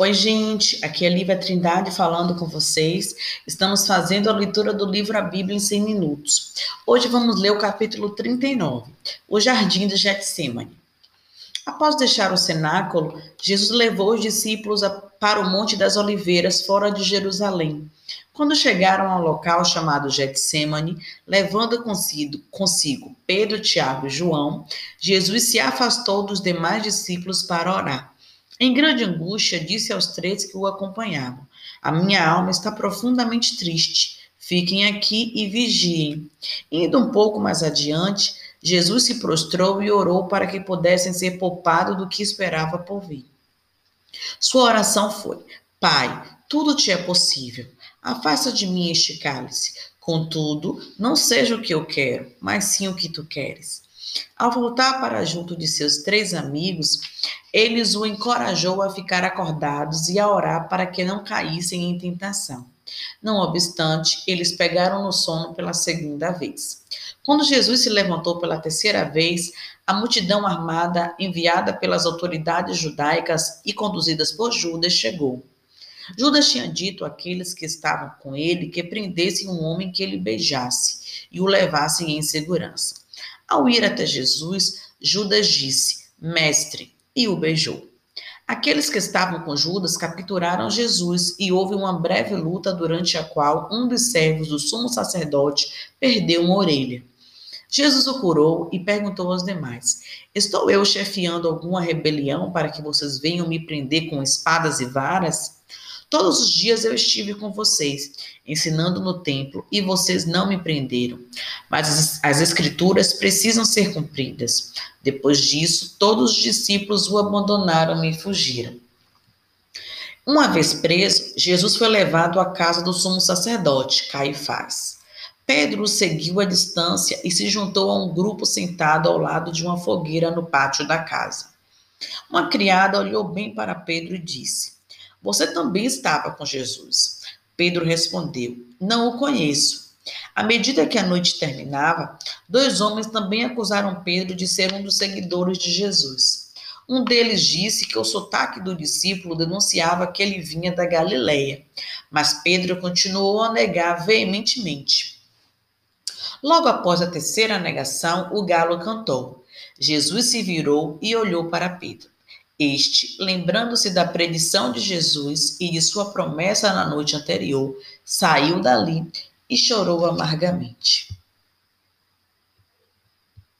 Oi, gente, aqui é Lívia Trindade falando com vocês. Estamos fazendo a leitura do livro A Bíblia em 100 minutos. Hoje vamos ler o capítulo 39, O Jardim de Getsemane. Após deixar o cenáculo, Jesus levou os discípulos para o Monte das Oliveiras, fora de Jerusalém. Quando chegaram ao local chamado Getsemane, levando consigo, consigo Pedro, Tiago e João, Jesus se afastou dos demais discípulos para orar. Em grande angústia, disse aos três que o acompanhavam: A minha alma está profundamente triste. Fiquem aqui e vigiem. Indo um pouco mais adiante, Jesus se prostrou e orou para que pudessem ser poupados do que esperava por vir. Sua oração foi: Pai, tudo te é possível. Afasta de mim este cálice. Contudo, não seja o que eu quero, mas sim o que tu queres. Ao voltar para junto de seus três amigos, eles o encorajou a ficar acordados e a orar para que não caíssem em tentação. Não obstante, eles pegaram no sono pela segunda vez. Quando Jesus se levantou pela terceira vez, a multidão armada, enviada pelas autoridades judaicas e conduzidas por Judas, chegou. Judas tinha dito àqueles que estavam com ele que prendessem um homem que ele beijasse e o levassem em segurança. Ao ir até Jesus, Judas disse: Mestre, e o beijou. Aqueles que estavam com Judas capturaram Jesus e houve uma breve luta durante a qual um dos servos do sumo sacerdote perdeu uma orelha. Jesus o curou e perguntou aos demais: Estou eu chefiando alguma rebelião para que vocês venham me prender com espadas e varas? Todos os dias eu estive com vocês, ensinando no templo, e vocês não me prenderam. Mas as escrituras precisam ser cumpridas. Depois disso, todos os discípulos o abandonaram e fugiram. Uma vez preso, Jesus foi levado à casa do sumo sacerdote, Caifás. Pedro o seguiu à distância e se juntou a um grupo sentado ao lado de uma fogueira no pátio da casa. Uma criada olhou bem para Pedro e disse: você também estava com Jesus. Pedro respondeu: Não o conheço. À medida que a noite terminava, dois homens também acusaram Pedro de ser um dos seguidores de Jesus. Um deles disse que o sotaque do discípulo denunciava que ele vinha da Galileia, mas Pedro continuou a negar veementemente. Logo após a terceira negação, o galo cantou. Jesus se virou e olhou para Pedro. Este, lembrando-se da predição de Jesus e de sua promessa na noite anterior, saiu dali e chorou amargamente.